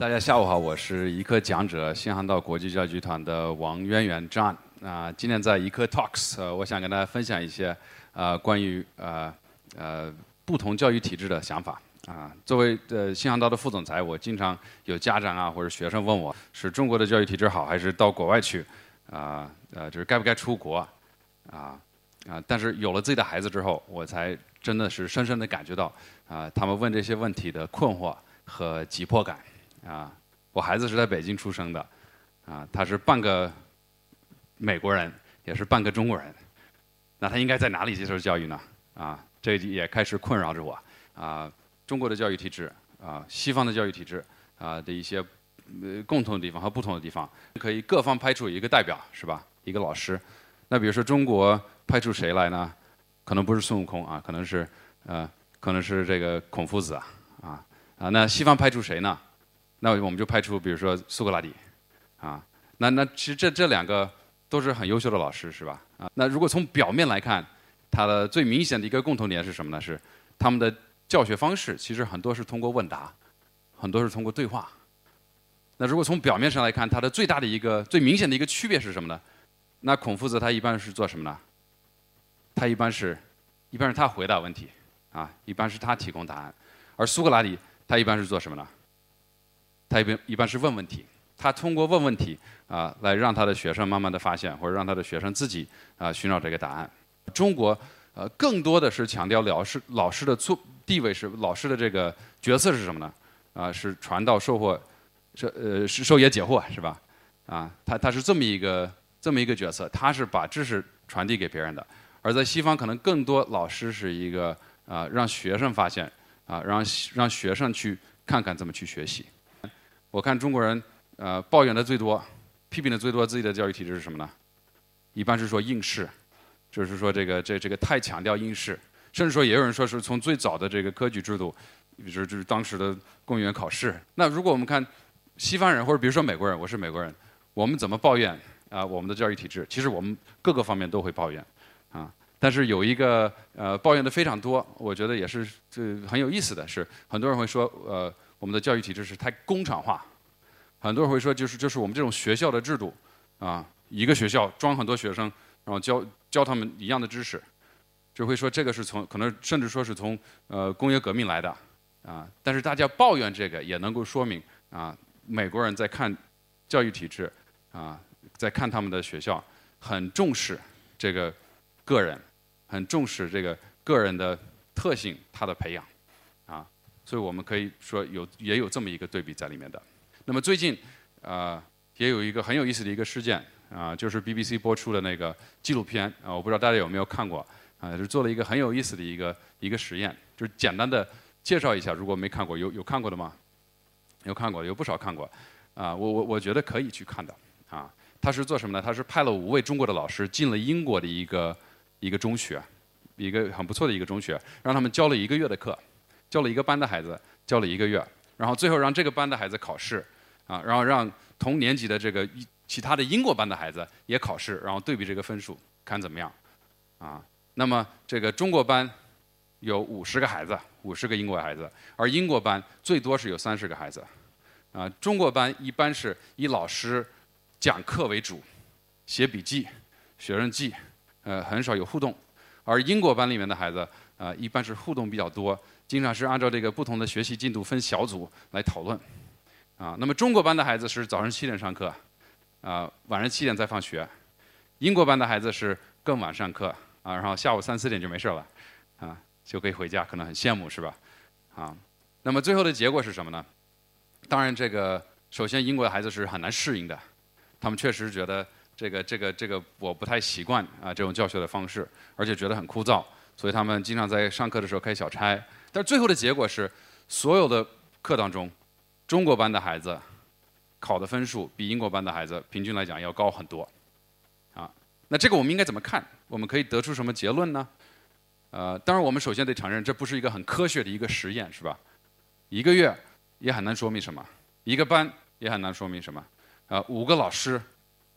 大家下午好，我是一课讲者新航道国际教育集团的王渊源 John 啊、今天在一课 Talks，呃，我想跟大家分享一些呃关于呃呃不同教育体制的想法啊、作为呃新航道的副总裁，我经常有家长啊或者学生问我，是中国的教育体制好，还是到国外去啊呃就是该不该出国啊啊？但是有了自己的孩子之后，我才真的是深深的感觉到啊、他们问这些问题的困惑和急迫感。啊，我孩子是在北京出生的，啊，他是半个美国人，也是半个中国人，那他应该在哪里接受教育呢？啊，这也开始困扰着我。啊，中国的教育体制，啊，西方的教育体制，啊的一些共同的地方和不同的地方，可以各方派出一个代表，是吧？一个老师。那比如说中国派出谁来呢？可能不是孙悟空啊，可能是呃，可能是这个孔夫子啊，啊啊，那西方派出谁呢？那我们就派出，比如说苏格拉底，啊，那那其实这这两个都是很优秀的老师，是吧？啊，那如果从表面来看，他的最明显的一个共同点是什么呢？是他们的教学方式其实很多是通过问答，很多是通过对话。那如果从表面上来看，它的最大的一个最明显的一个区别是什么呢？那孔夫子他一般是做什么呢？他一般是，一般是他回答问题，啊，一般是他提供答案，而苏格拉底他一般是做什么呢？他一般一般是问问题，他通过问问题啊、来让他的学生慢慢的发现，或者让他的学生自己啊、寻找这个答案。中国呃更多的是强调老师老师的作地位是老师的这个角色是什么呢？啊、是传道授惑，是呃是授业解惑是吧？啊，他他是这么一个这么一个角色，他是把知识传递给别人的。而在西方，可能更多老师是一个啊、让学生发现啊、让让学生去看看怎么去学习。我看中国人呃抱怨的最多、批评的最多自己的教育体制是什么呢？一般是说应试，就是说这个这这个太强调应试，甚至说也有人说是从最早的这个科举制度，就是就是当时的公务员考试。那如果我们看西方人或者比如说美国人，我是美国人，我们怎么抱怨啊、我们的教育体制？其实我们各个方面都会抱怨啊。但是有一个呃抱怨的非常多，我觉得也是这很有意思的是，很多人会说呃我们的教育体制是太工厂化，很多人会说就是就是我们这种学校的制度啊，一个学校装很多学生，然后教教他们一样的知识，就会说这个是从可能甚至说是从呃工业革命来的啊。但是大家抱怨这个也能够说明啊，美国人在看教育体制啊，在看他们的学校很重视这个个人，很重视这个个人的特性，他的培养。所以我们可以说有也有这么一个对比在里面的。那么最近呃也有一个很有意思的一个事件啊、就是 BBC 播出的那个纪录片啊、我不知道大家有没有看过啊、是做了一个很有意思的一个一个实验，就是简单的介绍一下，如果没看过，有有看过的吗？有看过，有不少看过啊、我我我觉得可以去看的啊。他是做什么呢？他是派了五位中国的老师进了英国的一个一个中学，一个很不错的一个中学，让他们教了一个月的课，教了一个班的孩子，教了一个月，然后最后让这个班的孩子考试，啊，然后让同年级的这个其他的英国班的孩子也考试，然后对比这个分数，看怎么样，啊，那么这个中国班有五十个孩子，五十个英国孩子，而英国班最多是有三十个孩子，啊，中国班一般是以老师讲课为主，写笔记、学生记，呃，很少有互动。而英国班里面的孩子，呃，一般是互动比较多，经常是按照这个不同的学习进度分小组来讨论。啊，那么中国班的孩子是早上七点上课，啊，晚上七点再放学。英国班的孩子是更晚上课，啊，然后下午三四点就没事了，啊，就可以回家，可能很羡慕是吧？啊，那么最后的结果是什么呢？当然，这个首先英国的孩子是很难适应的，他们确实觉得这个这个这个我不太习惯啊这种教学的方式，而且觉得很枯燥，所以他们经常在上课的时候开小差。但是最后的结果是，所有的课当中，中国班的孩子考的分数比英国班的孩子平均来讲要高很多，啊，那这个我们应该怎么看？我们可以得出什么结论呢？呃，当然我们首先得承认这不是一个很科学的一个实验，是吧？一个月也很难说明什么，一个班也很难说明什么，呃，五个老师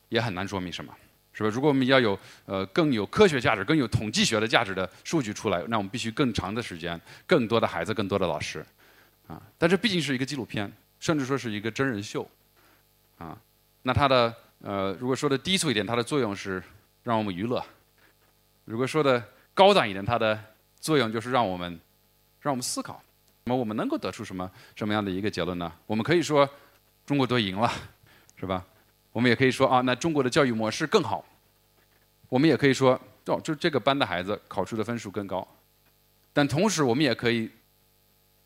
也很难说明什么，是吧？如果我们要有呃更有科学价值、更有统计学的价值的数据出来，那我们必须更长的时间、更多的孩子、更多的老师，啊，但这毕竟是一个纪录片，甚至说是一个真人秀，啊，那它的呃，如果说的低俗一点，它的作用是让我们娱乐；如果说的高档一点，它的作用就是让我们让我们思考。那么我们能够得出什么什么样的一个结论呢？我们可以说中国队赢了，是吧？我们也可以说啊，那中国的教育模式更好。我们也可以说，哦，就这个班的孩子考出的分数更高。但同时，我们也可以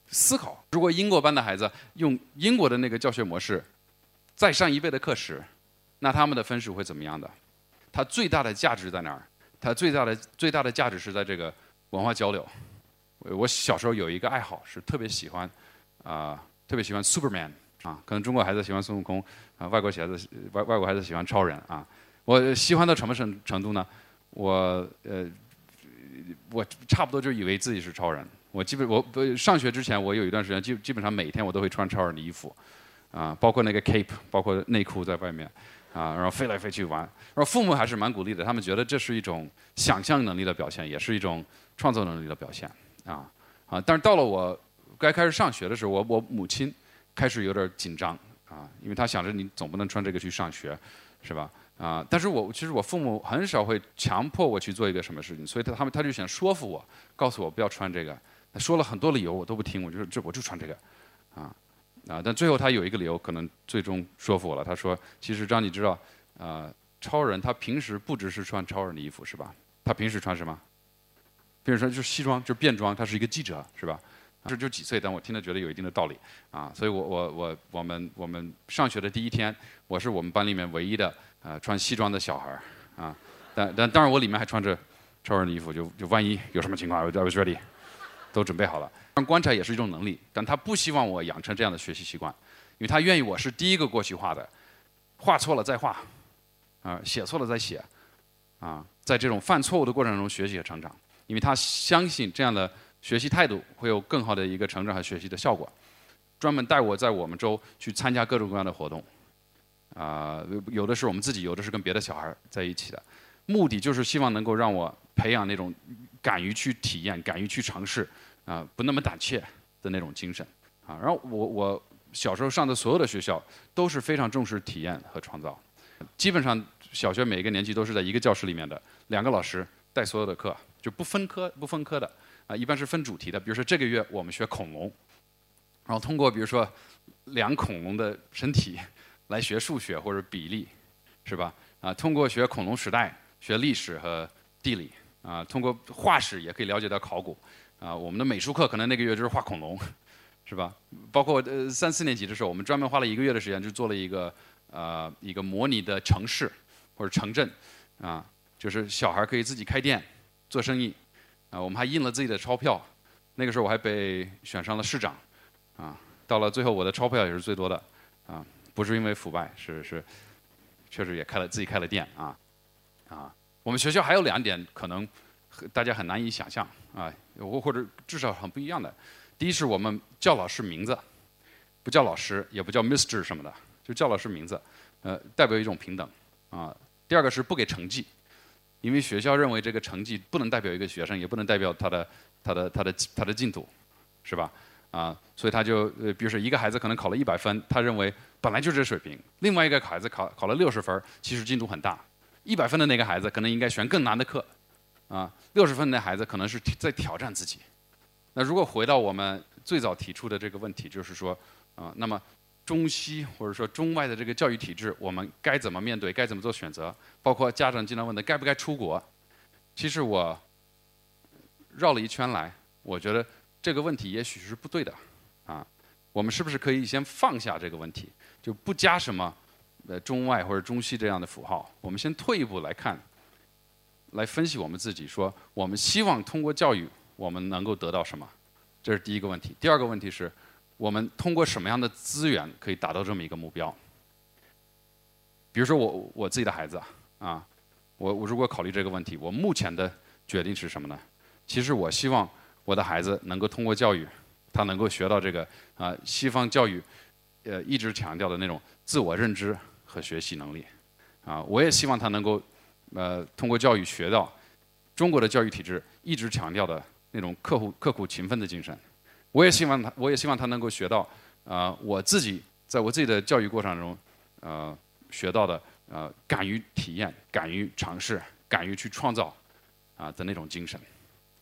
思考：如果英国班的孩子用英国的那个教学模式再上一倍的课时，那他们的分数会怎么样的？它最大的价值在哪儿？它最大的最大的价值是在这个文化交流。我小时候有一个爱好，是特别喜欢啊，特别喜欢 Superman 啊。可能中国孩子喜欢孙悟空啊，外国孩子外外国孩子喜欢超人啊。我喜欢到什么程程度呢？我呃。我差不多就以为自己是超人。我基本我不上学之前，我有一段时间基基本上每天我都会穿超人的衣服，啊，包括那个 cape，包括内裤在外面，啊，然后飞来飞去玩。然后父母还是蛮鼓励的，他们觉得这是一种想象能力的表现，也是一种创作能力的表现，啊啊。但是到了我该开始上学的时候，我我母亲开始有点紧张，啊，因为他想着你总不能穿这个去上学，是吧？啊！但是我其实我父母很少会强迫我去做一个什么事情，所以他他们他就想说服我，告诉我不要穿这个。他说了很多理由，我都不听，我就这我就穿这个，啊啊！但最后他有一个理由，可能最终说服我了。他说：“其实张，你知道，啊，超人他平时不只是穿超人的衣服，是吧？他平时穿什么？平时穿就是西装，就是便装。他是一个记者，是吧？这就几岁，但我听了觉得有一定的道理啊。所以我我我我们我们上学的第一天，我是我们班里面唯一的。”呃，穿西装的小孩儿，啊，但但当然我里面还穿着超人的衣服，就就万一有什么情况，I was ready，都准备好了。但观察也是一种能力，但他不希望我养成这样的学习习惯，因为他愿意我是第一个过去画的，画错了再画，啊，写错了再写，啊，在这种犯错误的过程中学习成长，因为他相信这样的学习态度会有更好的一个成长和学习的效果，专门带我在我们州去参加各种各样的活动。啊，有的是我们自己，有的是跟别的小孩在一起的，目的就是希望能够让我培养那种敢于去体验、敢于去尝试，啊，不那么胆怯的那种精神，啊，然后我我小时候上的所有的学校都是非常重视体验和创造，基本上小学每个年级都是在一个教室里面的，两个老师带所有的课，就不分科不分科的，啊，一般是分主题的，比如说这个月我们学恐龙，然后通过比如说量恐龙的身体。来学数学或者比例，是吧？啊，通过学恐龙时代、学历史和地理，啊，通过化石也可以了解到考古，啊，我们的美术课可能那个月就是画恐龙，是吧？包括呃三四年级的时候，我们专门花了一个月的时间，就做了一个呃一个模拟的城市或者城镇，啊，就是小孩可以自己开店做生意，啊，我们还印了自己的钞票，那个时候我还被选上了市长，啊，到了最后我的钞票也是最多的，啊。不是因为腐败，是是，确实也开了自己开了店啊，啊，我们学校还有两点可能大家很难以想象啊，或或者至少很不一样的。第一是我们叫老师名字，不叫老师，也不叫 Mr 什么的，就叫老师名字，呃，代表一种平等啊。第二个是不给成绩，因为学校认为这个成绩不能代表一个学生，也不能代表他的他的他的他的进度，是吧？啊，所以他就呃，比如说一个孩子可能考了一百分，他认为本来就这水平；另外一个孩子考考了六十分，其实进度很大。一百分的那个孩子可能应该选更难的课，啊，六十分的孩子可能是在挑战自己。那如果回到我们最早提出的这个问题，就是说，啊，那么中西或者说中外的这个教育体制，我们该怎么面对？该怎么做选择？包括家长经常问的该不该出国？其实我绕了一圈来，我觉得。这个问题也许是不对的，啊，我们是不是可以先放下这个问题，就不加什么呃中外或者中西这样的符号？我们先退一步来看，来分析我们自己，说我们希望通过教育我们能够得到什么？这是第一个问题。第二个问题是，我们通过什么样的资源可以达到这么一个目标？比如说我我自己的孩子啊，我我如果考虑这个问题，我目前的决定是什么呢？其实我希望。我的孩子能够通过教育，他能够学到这个啊，西方教育，呃，一直强调的那种自我认知和学习能力，啊，我也希望他能够，呃，通过教育学到中国的教育体制一直强调的那种刻苦刻苦勤奋的精神。我也希望他，我也希望他能够学到，啊，我自己在我自己的教育过程中，呃，学到的，呃，敢于体验、敢于尝试、敢于去创造，啊的那种精神，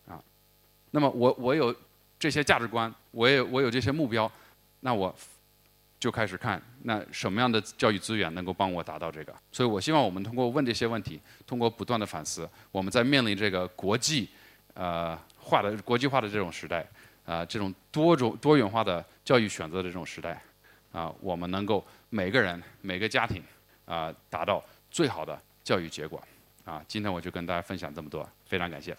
啊，那么我我有这些价值观，我也我有这些目标，那我就开始看那什么样的教育资源能够帮我达到这个。所以我希望我们通过问这些问题，通过不断的反思，我们在面临这个国际，呃，化的国际化的这种时代。啊，这种多种多元化的教育选择的这种时代，啊，我们能够每个人每个家庭啊达到最好的教育结果，啊，今天我就跟大家分享这么多，非常感谢。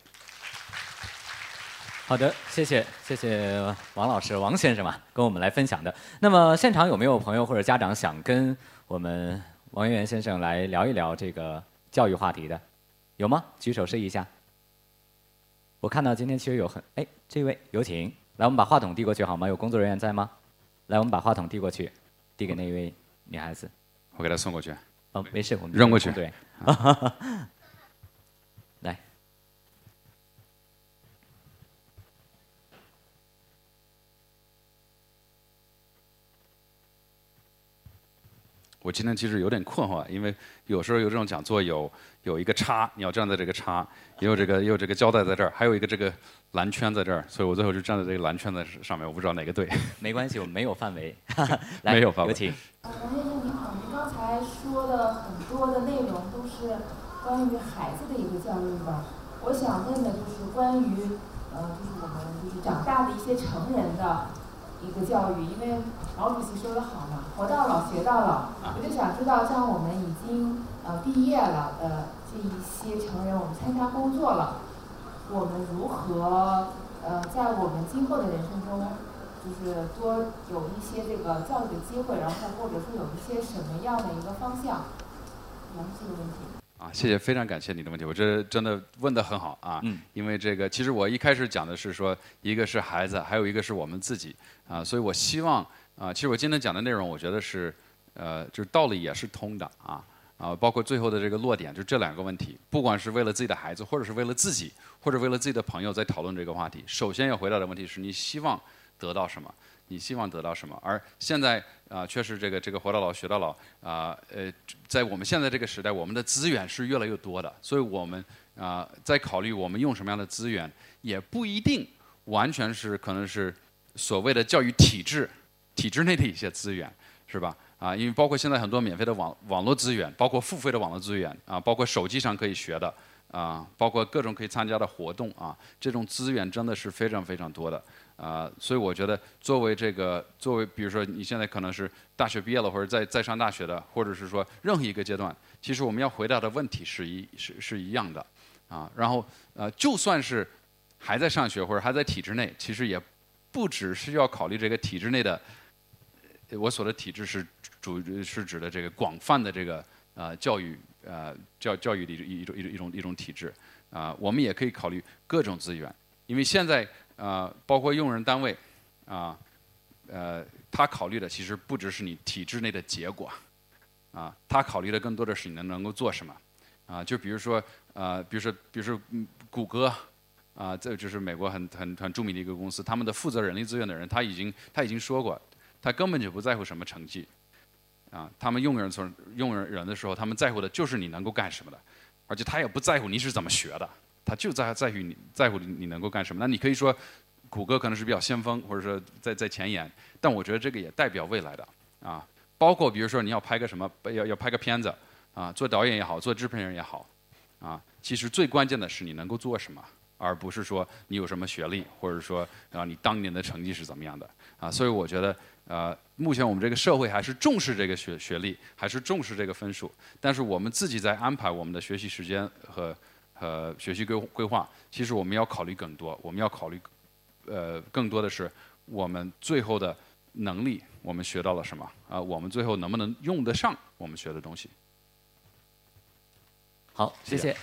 好的，谢谢谢谢王老师王先生嘛，跟我们来分享的。那么现场有没有朋友或者家长想跟我们王源源先生来聊一聊这个教育话题的？有吗？举手示意一下。我看到今天其实有很哎，这位有请，来我们把话筒递过去好吗？有工作人员在吗？来，我们把话筒递过去，递给那位女孩子。我给她送过去。哦，没事，我们扔过去。对。我今天其实有点困惑，因为有时候有这种讲座有有一个叉，你要站在这个叉，也有这个也有这个胶带在这儿，还有一个这个蓝圈在这儿，所以我最后就站在这个蓝圈的上面，我不知道哪个对。没关系，我们没有范围。没有范围。有请。王先生您好，您刚才说的很多的内容都是关于孩子的一个教育吧？我想问的就是关于呃，就是我们就是长大的一些成人的。一个教育，因为毛主席说的好嘛，“活到老，学到老”。我就想知道，像我们已经呃毕业了的这一些成人，我们参加工作了，我们如何呃在我们今后的人生中，就是多有一些这个教育的机会，然后或者说有一些什么样的一个方向？来这个问题。啊，谢谢，非常感谢你的问题，我这真的问得很好啊。嗯。因为这个，其实我一开始讲的是说，一个是孩子，还有一个是我们自己啊，所以我希望啊，其实我今天讲的内容，我觉得是呃，就是道理也是通的啊啊，包括最后的这个落点，就这两个问题，不管是为了自己的孩子，或者是为了自己，或者为了自己的朋友在讨论这个话题，首先要回答的问题是你希望得到什么？你希望得到什么？而现在啊，确实这个这个活到老学到老啊，呃，在我们现在这个时代，我们的资源是越来越多的，所以我们啊，在考虑我们用什么样的资源，也不一定完全是可能是所谓的教育体制体制内的一些资源，是吧？啊，因为包括现在很多免费的网网络资源，包括付费的网络资源啊，包括手机上可以学的啊，包括各种可以参加的活动啊，这种资源真的是非常非常多的。啊，所以我觉得，作为这个，作为比如说你现在可能是大学毕业了，或者在在上大学的，或者是说任何一个阶段，其实我们要回答的问题是一是是一样的，啊，然后呃，就算是还在上学或者还在体制内，其实也不只是要考虑这个体制内的，我所的体制是主是指的这个广泛的这个呃教育呃教教育的一种一种一种一种体制，啊，我们也可以考虑各种资源，因为现在。啊，包括用人单位，啊，呃，他考虑的其实不只是你体制内的结果，啊，他考虑的更多的是你能能够做什么，啊，就比如说，呃，比如说，比如说，谷歌，啊，这就是美国很很很著名的一个公司，他们的负责人力资源的人，他已经他已经说过，他根本就不在乎什么成绩，啊，他们用人从用人人的时候，他们在乎的就是你能够干什么的，而且他也不在乎你是怎么学的。他就在在于你在乎你能够干什么？那你可以说，谷歌可能是比较先锋，或者说在在前沿，但我觉得这个也代表未来的啊。包括比如说你要拍个什么，要要拍个片子啊，做导演也好，做制片人也好，啊，其实最关键的是你能够做什么，而不是说你有什么学历，或者说啊你当年的成绩是怎么样的啊。所以我觉得呃，目前我们这个社会还是重视这个学学历，还是重视这个分数，但是我们自己在安排我们的学习时间和。和学习规规划，其实我们要考虑更多。我们要考虑，呃，更多的是我们最后的能力，我们学到了什么？啊，我们最后能不能用得上我们学的东西？好，谢谢。